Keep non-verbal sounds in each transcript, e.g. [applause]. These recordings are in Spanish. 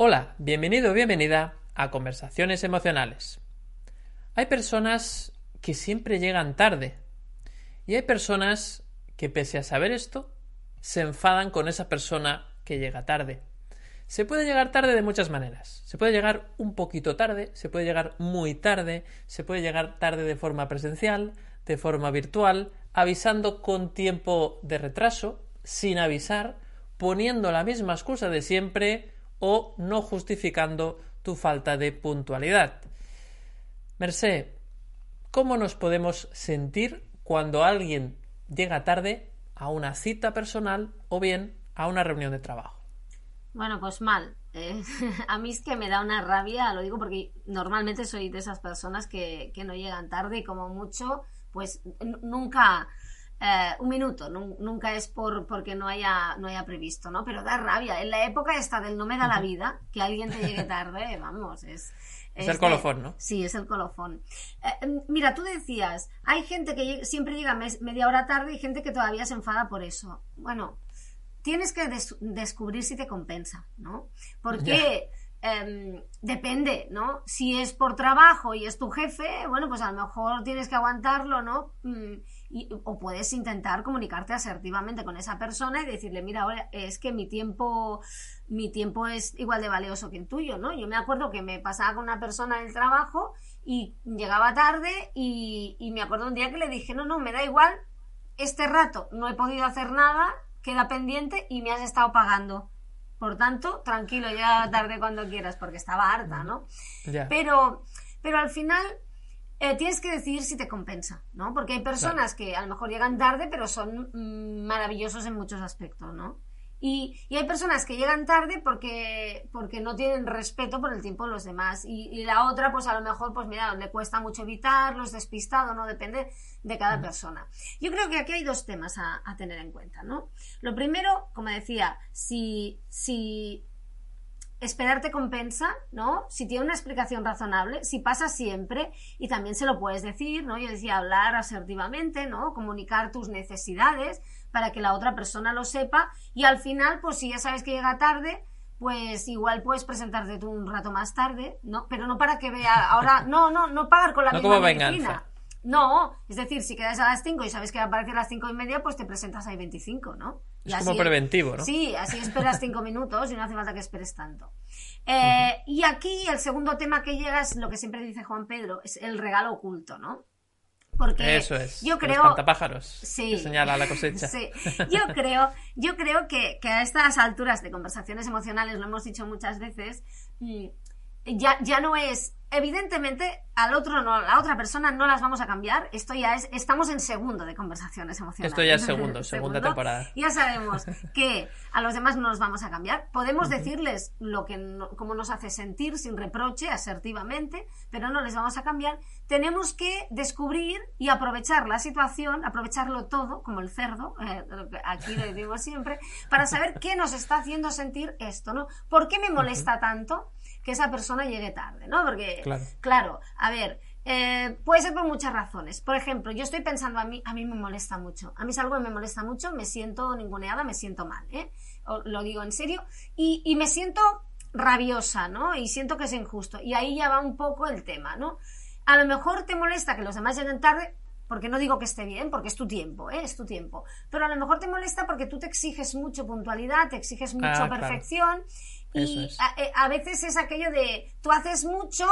Hola, bienvenido o bienvenida a Conversaciones Emocionales. Hay personas que siempre llegan tarde y hay personas que pese a saber esto, se enfadan con esa persona que llega tarde. Se puede llegar tarde de muchas maneras. Se puede llegar un poquito tarde, se puede llegar muy tarde, se puede llegar tarde de forma presencial, de forma virtual, avisando con tiempo de retraso, sin avisar, poniendo la misma excusa de siempre o no justificando tu falta de puntualidad. Merced, ¿cómo nos podemos sentir cuando alguien llega tarde a una cita personal o bien a una reunión de trabajo? Bueno, pues mal. Eh, [laughs] a mí es que me da una rabia, lo digo porque normalmente soy de esas personas que, que no llegan tarde y como mucho, pues nunca eh, un minuto, nunca es por porque no haya, no haya previsto, ¿no? Pero da rabia. En la época esta del no me da la vida, que alguien te llegue tarde, [laughs] vamos, es... Es, el colofón, ¿no? Sí, es el colofón. Eh, mira, tú decías, hay gente que siempre llega media hora tarde y gente que todavía se enfada por eso. Bueno, tienes que descubrir si te compensa, ¿no? Porque... Em, depende, ¿no? Si es por trabajo y es tu jefe, bueno, pues a lo mejor tienes que aguantarlo, ¿no? Mm, o puedes intentar comunicarte asertivamente con esa persona y decirle, mira, ahora es que mi tiempo, mi tiempo es igual de valioso que el tuyo, ¿no? Yo me acuerdo que me pasaba con una persona en el trabajo y llegaba tarde y, y me acuerdo un día que le dije, no, no, me da igual, este rato no he podido hacer nada, queda pendiente y me has estado pagando. Por tanto, tranquilo, llega tarde cuando quieras, porque estaba harta, ¿no? Pero, pero al final eh, tienes que decidir si te compensa, ¿no? Porque hay personas que a lo mejor llegan tarde, pero son mm, maravillosos en muchos aspectos, ¿no? Y, hay personas que llegan tarde porque, porque no tienen respeto por el tiempo de los demás. Y, la otra, pues a lo mejor, pues mira, le cuesta mucho evitarlo, es despistado, ¿no? Depende de cada persona. Yo creo que aquí hay dos temas a, a, tener en cuenta, ¿no? Lo primero, como decía, si, si esperarte compensa, ¿no? Si tiene una explicación razonable, si pasa siempre, y también se lo puedes decir, ¿no? Yo decía hablar asertivamente, ¿no? Comunicar tus necesidades para que la otra persona lo sepa, y al final, pues si ya sabes que llega tarde, pues igual puedes presentarte tú un rato más tarde, ¿no? Pero no para que vea, ahora, [laughs] no, no, no pagar con la misma medicina. No, es decir, si quedas a las 5 y sabes que va a aparecer a las 5 y media, pues te presentas ahí 25, ¿no? es como preventivo, ¿no? Sí, así esperas 5 minutos y no hace falta que esperes tanto. [laughs] Eh, y aquí el segundo tema que llega es lo que siempre dice Juan Pedro, es el regalo oculto, ¿no? Porque Eso es. Yo creo. pájaros. Sí. señala la cosecha. [laughs] Sí. [laughs] Yo creo, yo creo que, que, a estas alturas de conversaciones emocionales, lo hemos dicho muchas veces, mm, ya, ya no es evidentemente al otro no, a la otra persona no las vamos a cambiar. Esto ya es, estamos en segundo de conversaciones emocionales. Esto ya es segundo, segunda temporada. Ya sabemos [laughs] que a los demás no los vamos a cambiar. Podemos decirles lo que cómo nos hace sentir sin reproche, asertivamente, pero no les vamos a cambiar. Tenemos que descubrir y aprovechar la situación, aprovecharlo todo, como el cerdo, eh, aquí lo decimos siempre, para saber qué nos está haciendo sentir esto, ¿no? ¿Por qué me molesta tanto? que esa persona llegue tarde, ¿no? Porque, claro, a ver, eh, puede ser por muchas razones. Por ejemplo, yo estoy pensando, a mí, a mí me molesta mucho. A mí es algo que me molesta mucho, me siento ninguneada, me siento mal, ¿eh? lo digo en serio. Y, y me siento rabiosa, ¿no? Y siento que es injusto. Y ahí ya va un poco el tema, ¿no? A lo mejor te molesta que los demás lleguen tarde, porque no digo que esté bien, porque es tu tiempo, ¿eh? es tu tiempo. Pero a lo mejor te molesta porque tú te exiges mucho puntualidad, te exiges mucho ah, perfección y eh, a, veces es aquello de tú haces mucho,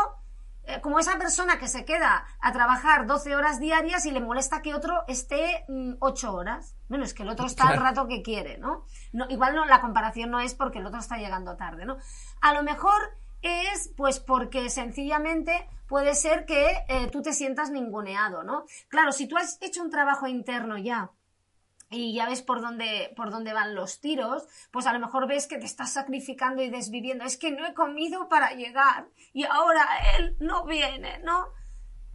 eh, como esa persona que se queda a trabajar 12 horas diarias y le molesta que otro esté 8 mm, horas. Bueno, es que el otro está al rato que quiere, ¿no? ¿no? Igual no, la comparación no es porque el otro está llegando tarde, ¿no? A lo mejor es pues porque sencillamente puede ser que eh, tú te sientas ninguneado, ¿no? Claro, si tú has hecho un trabajo interno ya y ya ves por dónde, por dónde van los tiros, pues a lo mejor ves que te estás sacrificando y desviviendo. Es que no he comido para llegar y ahora él no viene, ¿no?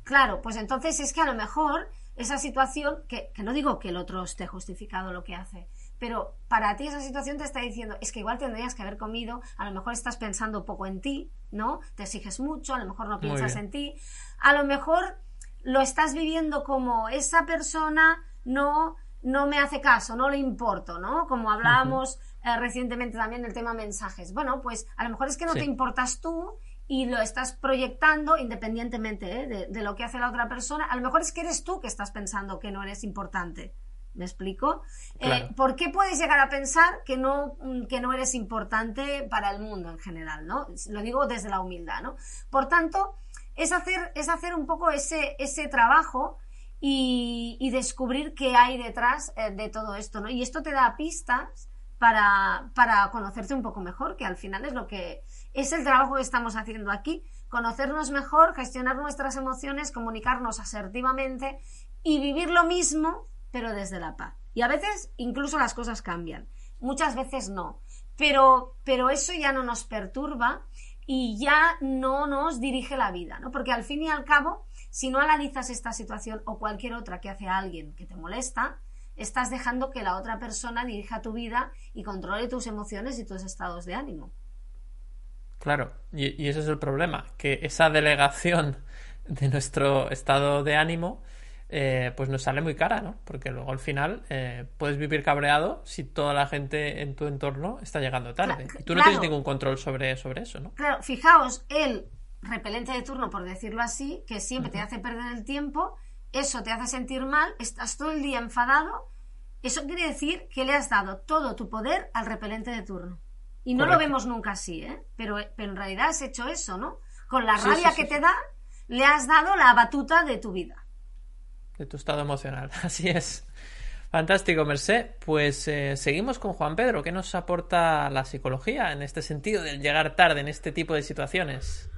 Claro, pues entonces es que a lo mejor esa situación, que, que no digo que el otro esté justificado lo que hace, pero para ti esa situación te está diciendo, es que igual tendrías que haber comido, a lo mejor estás pensando poco en ti, ¿no? Te exiges mucho, a lo mejor no piensas en ti, a lo mejor lo estás viviendo como esa persona no no me hace caso, no le importo, ¿no? Como hablábamos eh, recientemente también del tema mensajes. Bueno, pues a lo mejor es que no te importas tú y lo estás proyectando independientemente ¿eh? de, lo que hace la otra persona. A lo mejor es que eres tú que estás pensando que no eres importante. ¿Me explico? Eh, ¿Por qué puedes llegar a pensar que no, mm, que no eres importante para el mundo en general, ¿no? Lo digo desde la humildad, ¿no? Por tanto, es hacer, es hacer un poco ese, ese trabajo y, descubrir qué hay detrás eh, de todo esto, ¿no? Y esto te da pistas para, para conocerte un poco mejor, que al final es lo que es el trabajo que estamos haciendo aquí, conocernos mejor, gestionar nuestras emociones, comunicarnos asertivamente y vivir lo mismo, pero desde la paz. Y a veces incluso las cosas cambian, muchas veces no, pero, pero eso ya no nos perturba y ya no nos dirige la vida, ¿no? Porque al fin y al cabo, si no analizas esta situación o cualquier otra que hace alguien que te molesta, estás dejando que la otra persona dirija tu vida y controle tus emociones y tus estados de ánimo. Claro, y, ese es el problema, que esa delegación de nuestro estado de ánimo eh, pues nos sale muy cara, ¿no? Porque luego al final eh, puedes vivir cabreado si toda la gente en tu entorno está llegando tarde. y tú no tienes ningún control sobre, sobre eso, ¿no? Claro, fijaos, él repelente de turno, por decirlo así, que siempre te hace perder el tiempo, eso te hace sentir mal, estás todo el día enfadado, eso quiere decir que le has dado todo tu poder al repelente de turno. Y no lo vemos nunca así, ¿eh? Pero, pero, en realidad has hecho eso, ¿no? Con la rabia que te da, le has dado la batuta de tu vida. De tu estado emocional, [laughs] así es. Fantástico, Merced. Pues eh, seguimos con Juan Pedro. ¿Qué nos aporta la psicología en este sentido del llegar tarde en este tipo de situaciones?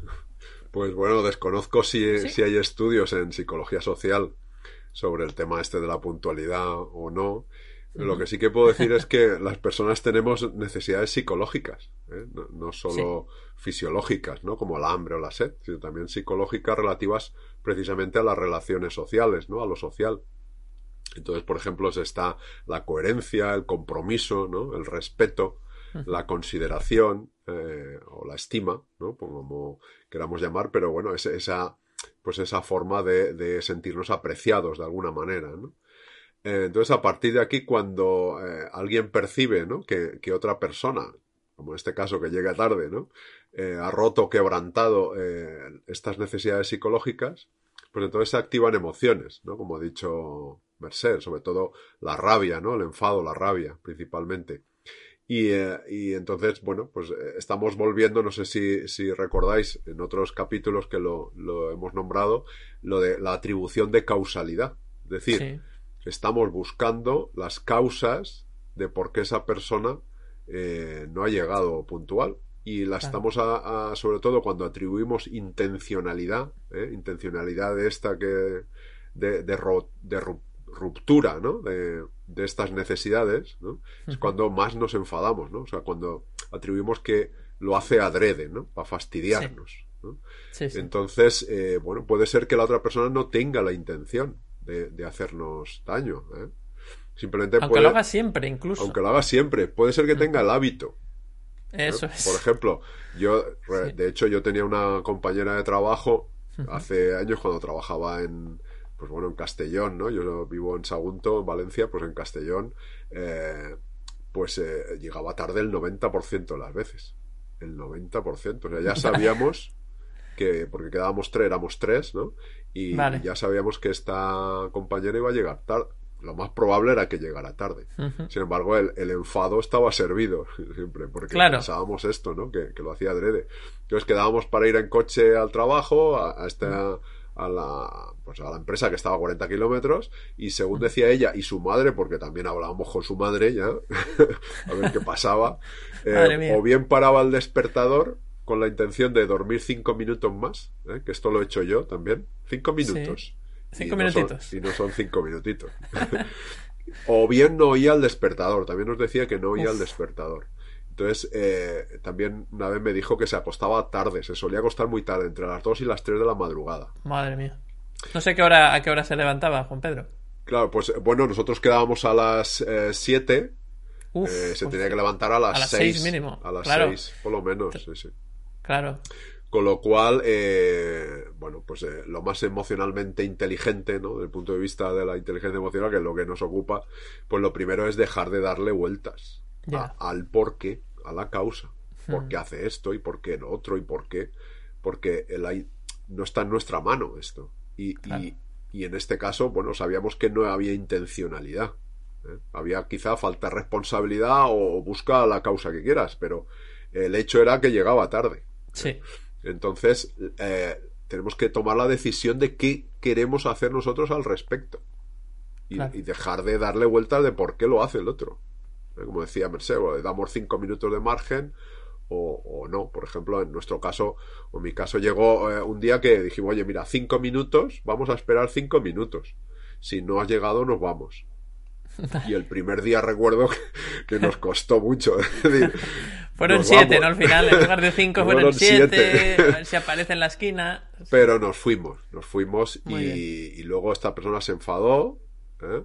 Pues bueno, desconozco si, hay estudios en psicología social sobre el tema este de la puntualidad o no. Lo que sí que puedo decir es que las personas tenemos necesidades psicológicas, ¿eh? no, solo fisiológicas, ¿no? Como el hambre o la sed, sino también psicológicas relativas precisamente a las relaciones sociales, ¿no? A lo social. Entonces, por ejemplo, está la coherencia, el compromiso, ¿no? El respeto, la consideración eh, o la estima, ¿no? Como queramos llamar, pero bueno, es, esa, pues esa forma de, sentirnos apreciados de alguna manera, ¿no? Eh, entonces, a partir de aquí, cuando eh, alguien percibe, ¿no? Que, otra persona, como en este caso que llega tarde, ¿no? ha roto, quebrantado estas necesidades psicológicas, pues entonces se activan emociones, ¿no? Como ha dicho Merced, sobre todo la rabia, ¿no? El enfado, la rabia, principalmente. Eh, y, entonces, bueno, pues eh, estamos volviendo, no sé si, recordáis en otros capítulos que lo, hemos nombrado, lo de la atribución de causalidad. Es decir, estamos buscando las causas de por qué esa persona eh, no ha llegado puntual. Y la estamos, a, sobre todo cuando atribuimos intencionalidad, intencionalidad de esta que de, de, de, ruptura ¿no? de, estas necesidades, ¿no? es cuando más nos enfadamos, ¿no? O sea, cuando atribuimos que lo hace adrede, ¿no? Para fastidiarnos. ¿no? Entonces, eh, bueno, puede ser que la otra persona no tenga la intención de, hacernos daño. ¿eh? Simplemente aunque lo haga siempre, incluso. Aunque lo haga siempre. Puede ser que tenga el hábito. ¿eh? Eso es. Por ejemplo, yo, de hecho, yo tenía una compañera de trabajo hace años cuando trabajaba en, pues bueno, en Castellón, ¿no? Yo vivo en Sagunto, en Valencia, pues en Castellón, eh, pues eh, llegaba tarde el 90% de las veces. El 90%. O sea, ya [laughs] sabíamos que, porque quedábamos tres, éramos tres, ¿no? Y ya sabíamos que esta compañera iba a llegar tarde. Lo más probable era que llegara tarde. Sin embargo, el, enfado estaba servido [laughs] siempre, porque pensábamos esto, ¿no? Que, lo hacía adrede. Entonces quedábamos para ir en coche al trabajo, a, esta a la, pues a la empresa que estaba a 40 kilómetros y según decía ella y su madre, porque también hablábamos con su madre ya, [laughs] a ver qué pasaba, [laughs] eh, o bien paraba el despertador con la intención de dormir cinco minutos más, ¿eh? que esto lo he hecho yo también, cinco minutos. Cinco minutitos. y no son cinco minutitos. [laughs] O bien no oía el despertador, también nos decía que no oía el despertador. Entonces, eh, también una vez me dijo que se acostaba tarde, se solía acostar muy tarde, entre las 2 y las 3 de la madrugada. Madre mía. No sé qué hora, a qué hora se levantaba, Juan Pedro. Claro, pues bueno, nosotros quedábamos a las 7. Eh, eh, se tenía que levantar a las 6 mínimo. A las 6, por lo menos. Sí, sí. Claro. Con lo cual, eh, bueno, pues eh, lo más emocionalmente inteligente, ¿no? Desde el punto de vista de la inteligencia emocional, que es lo que nos ocupa, pues lo primero es dejar de darle vueltas al por qué, a la causa. ¿Por hmm. qué hace esto y por qué lo otro y por qué? Porque el, no está en nuestra mano esto. Y, y, en este caso, bueno, sabíamos que no había intencionalidad. ¿eh? Había quizá falta de responsabilidad o busca la causa que quieras, pero el hecho era que llegaba tarde. Sí. Entonces, eh, tenemos que tomar la decisión de qué queremos hacer nosotros al respecto. Y, dejar de darle vueltas de por qué lo hace el otro. Como decía Mercedes, le damos cinco minutos de margen o, no. Por ejemplo, en nuestro caso, o en mi caso, llegó eh, un día que dijimos, oye, mira, cinco minutos, vamos a esperar cinco minutos. Si no has llegado, nos vamos. [laughs] Y el primer día recuerdo que, nos costó mucho. [laughs] fueron siete, ¿no? Al final, en lugar de [laughs] cinco fueron, siete, A ver si aparece en la esquina. Pero nos fuimos, nos fuimos y, luego esta persona se enfadó. ¿eh?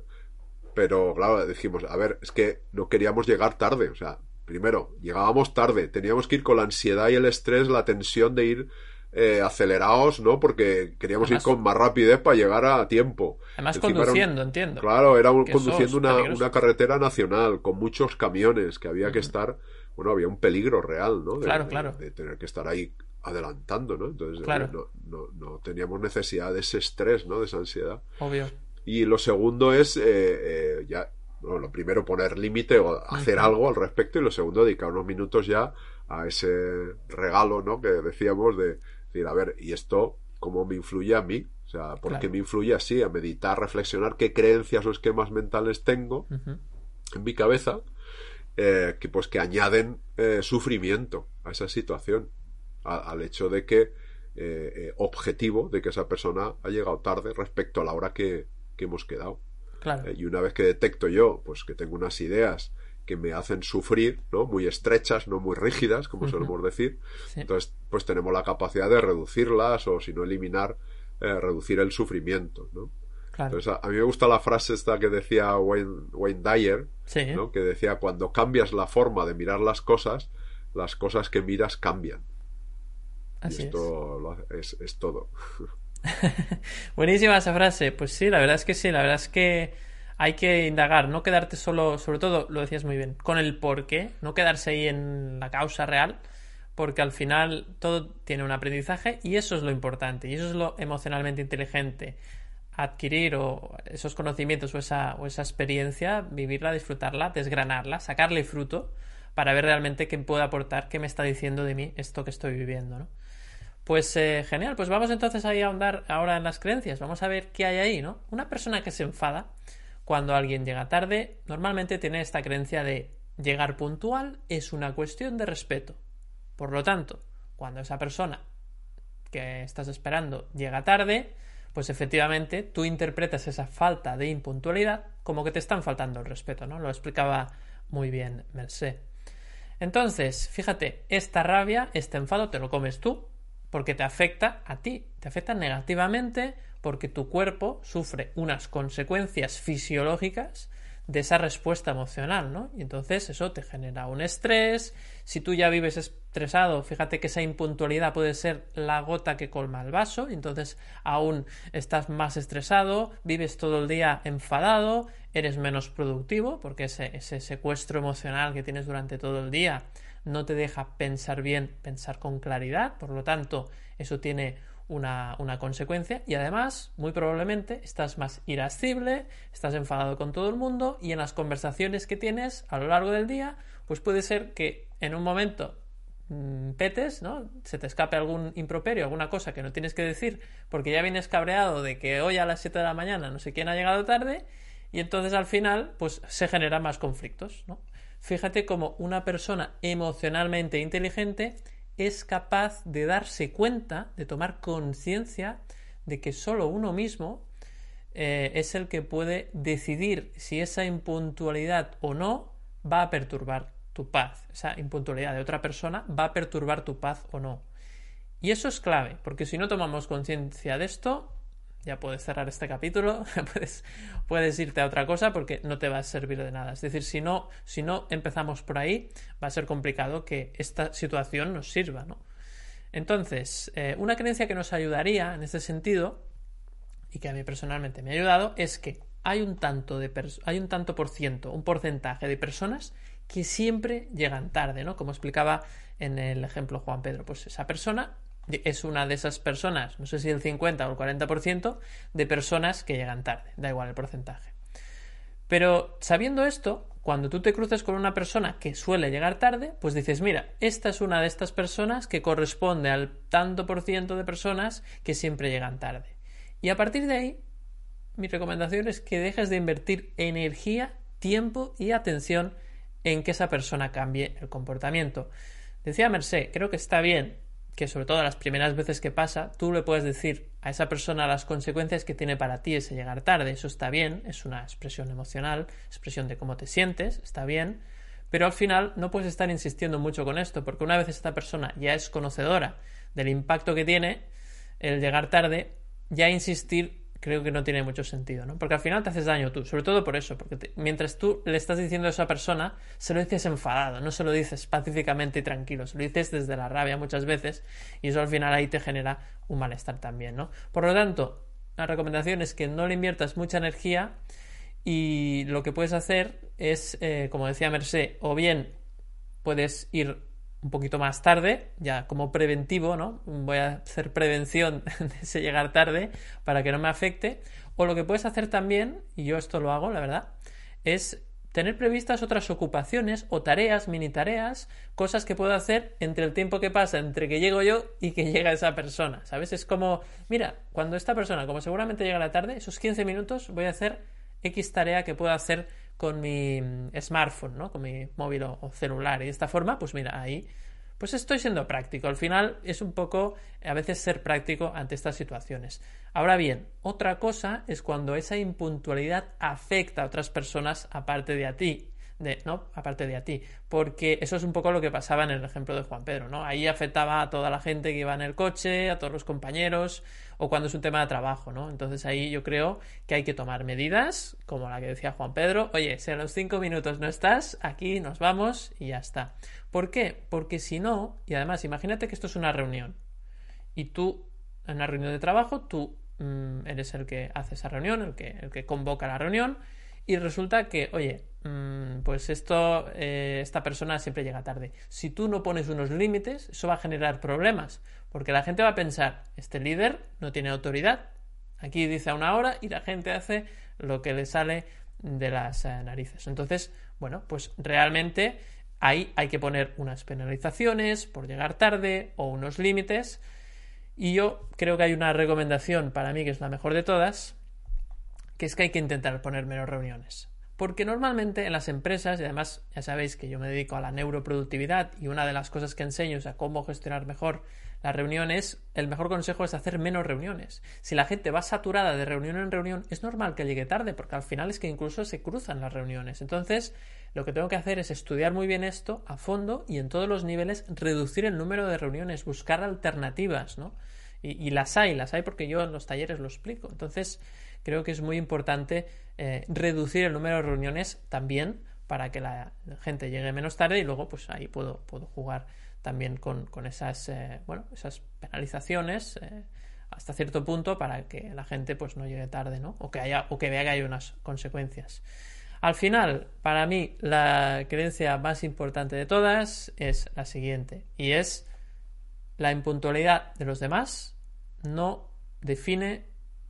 Pero claro, dijimos, a ver, es que no queríamos llegar tarde. O sea, primero, llegábamos tarde, teníamos que ir con la ansiedad y el estrés, la tensión de ir eh, acelerados, ¿no? Porque queríamos ir con más rapidez para llegar a tiempo. Además conduciendo, entiendo. Claro, era conduciendo una, carretera nacional con muchos camiones que había que estar, bueno, había un peligro real, ¿no? De, claro, claro. De, tener que estar ahí adelantando, ¿no? Entonces no, no, teníamos necesidad de ese estrés, ¿no? De esa ansiedad. Obvio. Y lo segundo es eh, eh, ya, bueno, lo primero poner límite o hacer algo al respecto y lo segundo dedicar unos minutos ya a ese regalo, ¿no? Que decíamos de decir, a ver, ¿y esto cómo me influye a mí? O sea, ¿por qué me influye así? A meditar, reflexionar qué creencias o esquemas mentales tengo en mi cabeza eh, que pues que añaden eh, sufrimiento a esa situación, al hecho de que eh, objetivo de que esa persona ha llegado tarde respecto a la hora que, que hemos quedado. y una vez que detecto yo, pues que tengo unas ideas que me hacen sufrir, ¿no? Muy estrechas, no muy rígidas, como solemos decir. Entonces, pues tenemos la capacidad de reducirlas o, si no, eliminar, reducir el sufrimiento, ¿no? Entonces, a, mí me gusta la frase esta que decía Wayne, Wayne Dyer, ¿no? que decía, cuando cambias la forma de mirar las cosas, las cosas que miras cambian. Así esto es. Es, es todo. [laughs] Buenísima esa frase. Pues sí, la verdad es que sí, la verdad es que hay que indagar, no quedarte solo, sobre todo, lo decías muy bien, con el por qué, no quedarse ahí en la causa real, porque al final todo tiene un aprendizaje y eso es lo importante y eso es lo emocionalmente inteligente. Adquirir esos conocimientos o esa, o esa experiencia, vivirla, disfrutarla, desgranarla, sacarle fruto para ver realmente qué puede aportar, qué me está diciendo de mí esto que estoy viviendo, ¿no? Pues eh, genial, pues vamos entonces ahí a ahondar ahora en las creencias, vamos a ver qué hay ahí, ¿no? Una persona que se enfada, cuando alguien llega tarde, normalmente tiene esta creencia de llegar puntual es una cuestión de respeto. Por lo tanto, cuando esa persona que estás esperando llega tarde, pues efectivamente tú interpretas esa falta de impuntualidad como que te están faltando el respeto, ¿no? Lo explicaba muy bien Mercé. Entonces, fíjate, esta rabia, este enfado te lo comes tú porque te afecta a ti, te afecta negativamente porque tu cuerpo sufre unas consecuencias fisiológicas de esa respuesta emocional, ¿no? Y entonces eso te genera un estrés. Si tú ya vives estresado, fíjate que esa impuntualidad puede ser la gota que colma el vaso, y entonces aún estás más estresado, vives todo el día enfadado, eres menos productivo, porque ese, ese secuestro emocional que tienes durante todo el día no te deja pensar bien, pensar con claridad, por lo tanto, eso tiene una, consecuencia y además, muy probablemente, estás más irascible, estás enfadado con todo el mundo y en las conversaciones que tienes a lo largo del día, pues puede ser que en un momento mm, petes, ¿no? Se te escape algún improperio, alguna cosa que no tienes que decir porque ya vienes cabreado de que hoy a las 7 de la mañana no sé quién ha llegado tarde y entonces al final pues se generan más conflictos, ¿no? Fíjate como una persona emocionalmente inteligente es capaz de darse cuenta, de tomar conciencia de que solo uno mismo eh, es el que puede decidir si esa impuntualidad o no va a perturbar tu paz. Esa impuntualidad de otra persona va a perturbar tu paz o no. Y eso es clave, porque si no tomamos conciencia de esto, ya puedes cerrar este capítulo, [laughs] puedes, puedes, irte a otra cosa porque no te va a servir de nada. Es decir, si no, si no empezamos por ahí, va a ser complicado que esta situación nos sirva, ¿no? Entonces, eh, una creencia que nos ayudaría en este sentido, y que a mí personalmente me ha ayudado, es que hay un tanto de hay un tanto por ciento, un porcentaje de personas que siempre llegan tarde, ¿no? Como explicaba en el ejemplo Juan Pedro, pues esa persona es una de esas personas, no sé si el 50 o el 40% de personas que llegan tarde, da igual el porcentaje. Pero sabiendo esto, cuando tú te cruces con una persona que suele llegar tarde, pues dices, mira, esta es una de estas personas que corresponde al tanto por ciento de personas que siempre llegan tarde. Y a partir de ahí, mi recomendación es que dejes de invertir energía, tiempo y atención en que esa persona cambie el comportamiento. Decía Merced, creo que está bien que sobre todo las primeras veces que pasa, tú le puedes decir a esa persona las consecuencias que tiene para ti ese llegar tarde. Eso está bien, es una expresión emocional, expresión de cómo te sientes, está bien, pero al final no puedes estar insistiendo mucho con esto, porque una vez esta persona ya es conocedora del impacto que tiene el llegar tarde, ya insistir creo que no tiene mucho sentido, ¿no? Porque al final te haces daño tú, sobre todo por eso, porque mientras tú le estás diciendo a esa persona, se lo dices enfadado, no se lo dices pacíficamente y tranquilo, se lo dices desde la rabia muchas veces y eso al final ahí te genera un malestar también, ¿no? Por lo tanto, la recomendación es que no le inviertas mucha energía y lo que puedes hacer es, eh, como decía Merced, o bien puedes ir un poquito más tarde, ya como preventivo, ¿no? Voy a hacer prevención [laughs] de ese llegar tarde para que no me afecte. O lo que puedes hacer también, y yo esto lo hago, la verdad, es tener previstas otras ocupaciones o tareas, mini tareas, cosas que puedo hacer entre el tiempo que pasa entre que llego yo y que [laughs] llega esa persona. ¿Sabes? Es como, mira, cuando esta persona, como seguramente llega la tarde, esos 15 minutos voy a hacer X tarea que pueda hacer con mi mm, smartphone, ¿no? Con mi móvil o, celular. Y de esta forma, pues mira, ahí pues estoy siendo práctico. Al final es un poco a veces ser práctico ante estas situaciones. Ahora bien, otra cosa es cuando esa impuntualidad afecta a otras personas aparte de a ti de, ¿no? Aparte de a ti. Porque eso es un poco lo que pasaba en el ejemplo de Juan Pedro, ¿no? Ahí afectaba a toda la gente que iba en el coche, a todos los compañeros, o cuando es un tema de trabajo, ¿no? Entonces ahí yo creo que hay que tomar medidas, como la que decía Juan Pedro, oye, si a los cinco minutos no estás, aquí nos vamos y ya está. ¿Por qué? Porque si no, y además imagínate que esto es una reunión, y tú, en una reunión de trabajo, tú mm, eres el que hace esa reunión, el que, el que convoca la reunión, y resulta que, oye, mm, pues esto, eh, esta persona siempre llega tarde. Si tú no pones unos límites, eso va a generar problemas, porque la gente va a pensar, este líder no tiene autoridad, aquí dice a una hora y la gente hace lo que le sale de las eh, narices. Entonces, bueno, pues realmente ahí hay que poner unas penalizaciones por llegar tarde o unos límites. Y yo creo que hay una recomendación para mí que es la mejor de todas, que es que hay que intentar poner menos reuniones. Porque normalmente en las empresas, y además ya sabéis que yo me dedico a la neuroproductividad y una de las cosas que enseño es a cómo gestionar mejor las reuniones, el mejor consejo es hacer menos reuniones. Si la gente va saturada de reunión en reunión, es normal que llegue tarde, porque al final es que incluso se cruzan las reuniones. Entonces, lo que tengo que hacer es estudiar muy bien esto a fondo y en todos los niveles reducir el número de reuniones, buscar alternativas, ¿no? Y, las hay, las hay porque yo en los talleres lo explico. Entonces, creo que es muy importante eh, reducir el número de reuniones también para que la gente llegue menos tarde y luego pues ahí puedo, puedo jugar también con, esas, eh, bueno, esas penalizaciones eh, hasta cierto punto para que la gente pues no llegue tarde ¿no? o que haya o que vea que hay unas consecuencias al final para mí la creencia más importante de todas es la siguiente y es la impuntualidad de los demás no define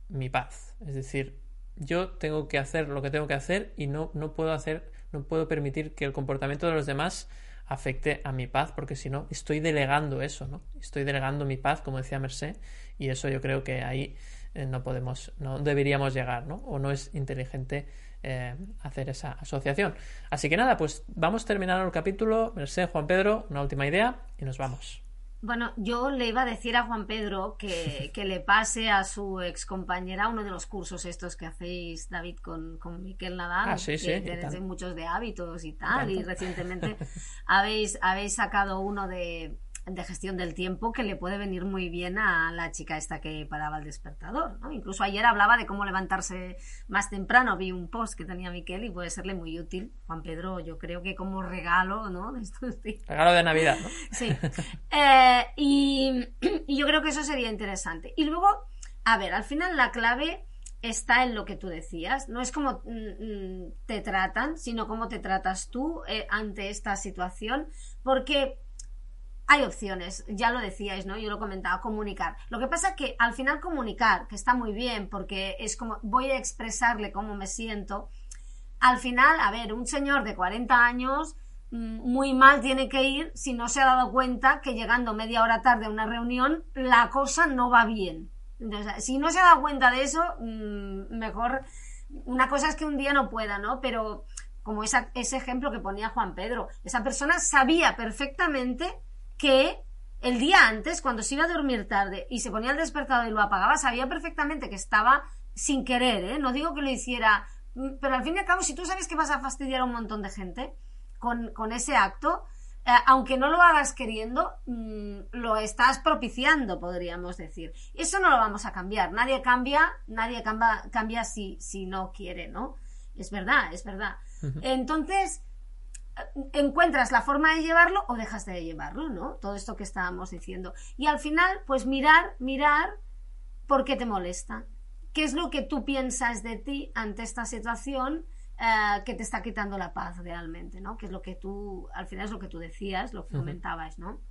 mi paz. Es decir, yo tengo que hacer lo que tengo que hacer y no, no puedo hacer, no puedo permitir que el comportamiento de los demás afecte a mi paz, porque si no, estoy delegando eso, ¿no? Estoy delegando mi paz, como decía Merced, y eso yo creo que ahí eh, no podemos, no deberíamos llegar, ¿no? O no es inteligente eh, hacer esa asociación. Así que nada, pues vamos terminando el capítulo. Merced, Juan Pedro, una última idea y nos vamos. Bueno, yo le iba a decir a Juan Pedro que, [laughs] que le pase a su ex compañera uno de los cursos estos que hacéis, David, con, con Miquel Nadal, Ah, sí, sí, que y tenéis muchos de hábitos y tal, y tanto. recientemente [laughs] habéis, habéis sacado uno de, de gestión del tiempo que le puede venir muy bien a la chica esta que paraba el despertador, ¿no? Incluso ayer hablaba de cómo levantarse más temprano, vi un post que tenía Miquel y puede serle muy útil. Juan Pedro, yo creo que como regalo, ¿no? [laughs] De estos días. Regalo de Navidad, ¿no? Sí. Eh, y, y yo creo que eso sería interesante. Y luego, a ver, al final la clave está en lo que tú decías. No es como mm, mm, te tratan, sino cómo te tratas tú eh, ante esta situación. Porque hay opciones, ya lo decíais, ¿no? Yo lo comentaba, comunicar. Lo que pasa que al final comunicar, que está muy bien, porque es como voy a expresarle cómo me siento. Al final, a ver, un señor de 40 años mm, muy mal tiene que ir si no se ha dado cuenta que llegando media hora tarde a una reunión la cosa no va bien. Entonces, si no se ha dado cuenta de eso, mm, mejor. Una cosa es que un día no pueda, ¿no? Pero como ese ejemplo que ponía Juan Pedro, esa persona sabía perfectamente que el día antes, cuando se iba a dormir tarde y se ponía el despertador y lo apagaba, sabía perfectamente que estaba sin querer, ¿eh? No digo que lo hiciera, mm, pero al fin y al cabo, si tú sabes que vas a fastidiar a un montón de gente con, con ese acto, eh, aunque no lo hagas queriendo, mm, lo estás propiciando, podríamos decir. Eso no lo vamos a cambiar. Nadie cambia, nadie cambia, cambia si, si no quiere, ¿no? Es verdad, es verdad. Entonces, encuentras la forma de llevarlo o dejas de llevarlo, ¿no? Todo esto que estábamos diciendo. Y al final, pues mirar, mirar por qué te molesta. ¿Qué es lo que tú piensas de ti ante esta situación eh, que te está quitando la paz realmente, ¿no? Que es lo que tú, al final es lo que tú decías, lo que comentabas, ¿no?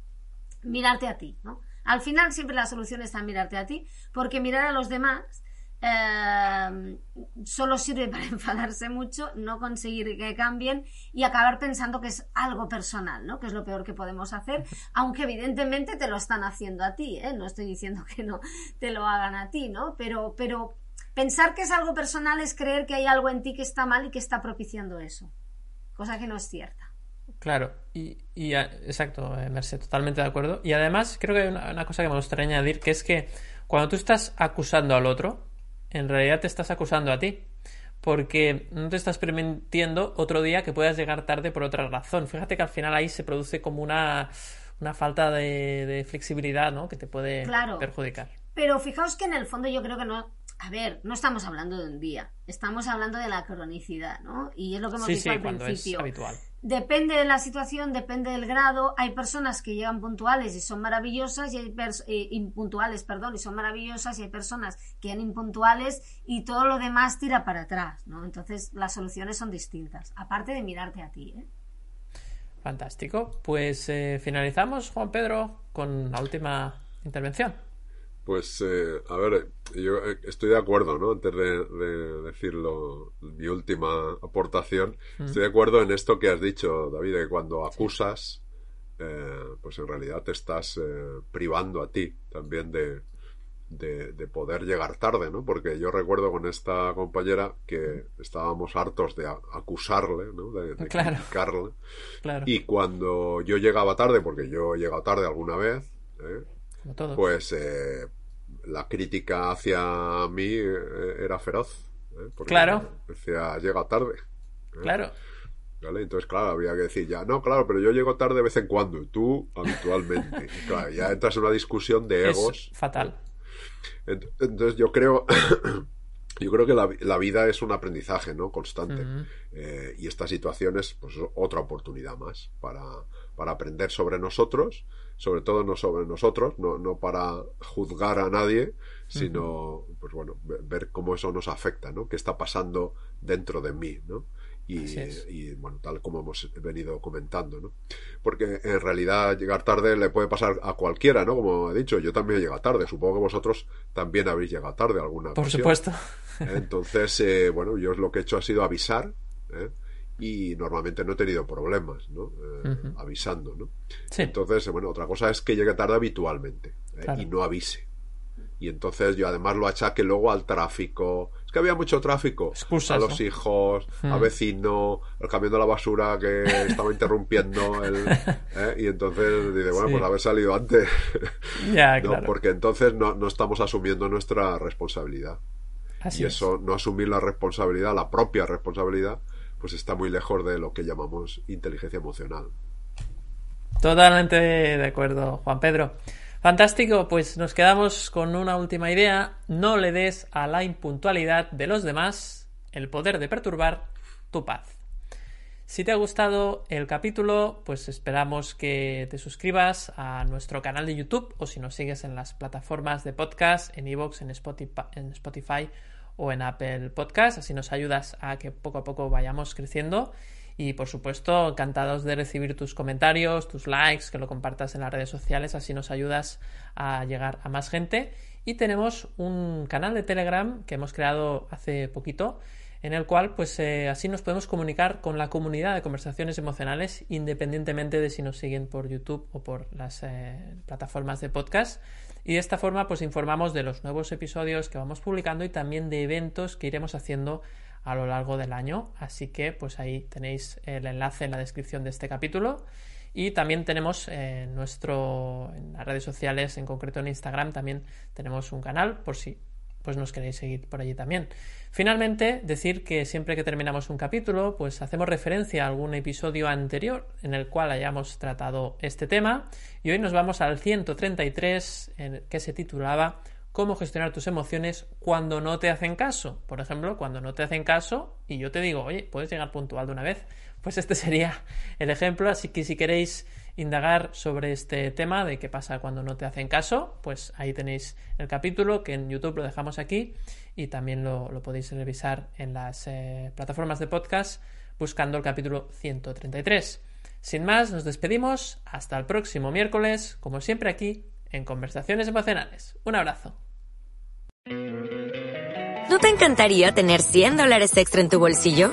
Mirarte a ti, ¿no? Al final siempre la solución está en mirarte a ti, porque mirar a los demás eh, solo sirve para [laughs] enfadarse mucho, no conseguir que cambien y acabar pensando que es algo personal, ¿no? Que es lo peor que podemos hacer, [laughs] aunque evidentemente te lo están haciendo a ti, ¿eh? No estoy diciendo que no te lo hagan a ti, ¿no? Pero, pero pensar que es algo personal es creer que hay algo en ti que está mal y que está propiciando eso, cosa que no es cierta. Claro, y, y, exacto, eh, Merced, totalmente de acuerdo. Y además, creo que hay una, una cosa que me gustaría añadir, que es que cuando tú estás acusando al otro, en realidad te estás acusando a ti. Porque no te estás permitiendo otro día que puedas llegar tarde por otra razón. Fíjate que al final ahí se produce como una, una falta de, de flexibilidad, ¿no? Que te puede Claro. perjudicar. Pero fijaos que en el fondo yo creo que no. A ver, no estamos hablando de un día, estamos hablando de la cronicidad, ¿no? Y es lo que hemos Sí, dicho sí, al cuando es principio. habitual. Depende de la situación, depende del grado. Hay personas que llegan puntuales y son maravillosas, y hay eh, impuntuales, perdón, y son maravillosas, y hay personas que llegan impuntuales y todo lo demás tira para atrás, ¿no? Entonces las soluciones son distintas, aparte de mirarte a ti, ¿eh? Fantástico. Pues eh, finalizamos, Juan Pedro, con la última intervención. Pues, eh, a ver, yo eh, estoy de acuerdo, ¿no? Antes de, de decirlo, mi última aportación, estoy de acuerdo en esto que has dicho, David, que cuando acusas, eh, pues en realidad te estás eh, privando a ti también de, de, de poder llegar tarde, ¿no? Porque yo recuerdo con esta compañera que estábamos hartos de acusarle, ¿no? De, de Claro. criticarle. Claro, Y cuando yo llegaba tarde, porque yo he llegado tarde alguna vez, ¿eh? como pues eh, la crítica hacia mí eh, era feroz. ¿eh? Porque Claro. Decía, llega tarde. ¿eh? Claro. ¿Vale? Entonces, claro, había que decir ya, no, claro, pero yo llego tarde de vez en cuando, y tú habitualmente. Y claro, ya entras en una discusión de egos. Es fatal. Ent- Entonces yo creo, [coughs] yo creo que la, la vida es un aprendizaje, ¿no? Constante. Eh, y esta situación es pues, otra oportunidad más para, para aprender sobre nosotros, sobre todo no sobre nosotros, no, no para juzgar a nadie, sino, pues bueno, ve- ver cómo eso nos afecta, ¿no? ¿Qué está pasando dentro de mí, ¿no? Y, bueno, tal como hemos venido comentando, ¿no? Porque en realidad llegar tarde le puede pasar a cualquiera, ¿no? Como he dicho, yo también he llegado tarde. Supongo que vosotros también habéis llegado tarde alguna Por ocasión. supuesto. Entonces, eh, bueno, yo lo que he hecho ha sido avisar ¿eh? Y normalmente no he tenido problemas, ¿no? Eh. Avisando, ¿no? Sí. Entonces, eh, bueno, otra cosa es que llegue tarde habitualmente ¿eh? Claro. y no avise. Y entonces yo además lo achaque luego al tráfico. Es que había mucho tráfico. a los hijos, a hmm. vecino, el camión de la basura que [laughs] estaba interrumpiendo. El, ¿eh? Y entonces dice, bueno, pues haber salido antes. [laughs] Ya, claro. Porque entonces no, no, estamos asumiendo nuestra responsabilidad. y eso, no asumir la responsabilidad, la propia responsabilidad, pues está muy lejos de lo que llamamos inteligencia emocional. Totalmente de acuerdo, Juan Pedro. Fantástico, pues nos quedamos con una última idea. No le des a la impuntualidad de los demás el poder de perturbar tu paz. Si te ha gustado el capítulo, pues esperamos que te suscribas a nuestro canal de YouTube o si nos sigues en las plataformas de podcast, en Evox, en Spotify, en Spotify o en Apple Podcast. Así nos ayudas a que poco a poco vayamos creciendo y por supuesto, encantados de recibir tus comentarios, tus likes, que lo compartas en las redes sociales, así nos ayudas a llegar a más gente. Y tenemos un canal de Telegram que hemos creado hace poquito, en el cual pues eh, así nos podemos comunicar con la comunidad de conversaciones emocionales independientemente de si nos siguen por YouTube o por las eh, plataformas de podcast y de esta forma pues informamos de los nuevos episodios que vamos publicando y también de eventos que iremos haciendo a lo largo del año. Así que pues ahí tenéis el enlace en la descripción de este capítulo. Y también tenemos en eh, nuestro en las redes sociales, en concreto en Instagram, también tenemos un canal por si pues nos queréis seguir por allí también. Finalmente, decir que siempre que terminamos un capítulo, pues hacemos referencia a algún episodio anterior en el cual hayamos tratado este tema. Y hoy nos vamos al 133, en que se titulaba cómo gestionar tus emociones cuando no te hacen caso. Por ejemplo, cuando no te hacen caso y yo te digo, oye, puedes llegar puntual de una vez. Pues este [laughs] sería el ejemplo. Así que si queréis indagar sobre este tema de qué pasa cuando no te hacen caso, pues ahí tenéis el capítulo que en YouTube lo dejamos aquí y también lo, podéis revisar en las eh, plataformas de podcast buscando el capítulo 133. Sin más, nos despedimos. Hasta el próximo miércoles, como siempre aquí, en Conversaciones Emocionales. Un abrazo. ¿No te encantaría tener 100 dólares extra en tu bolsillo?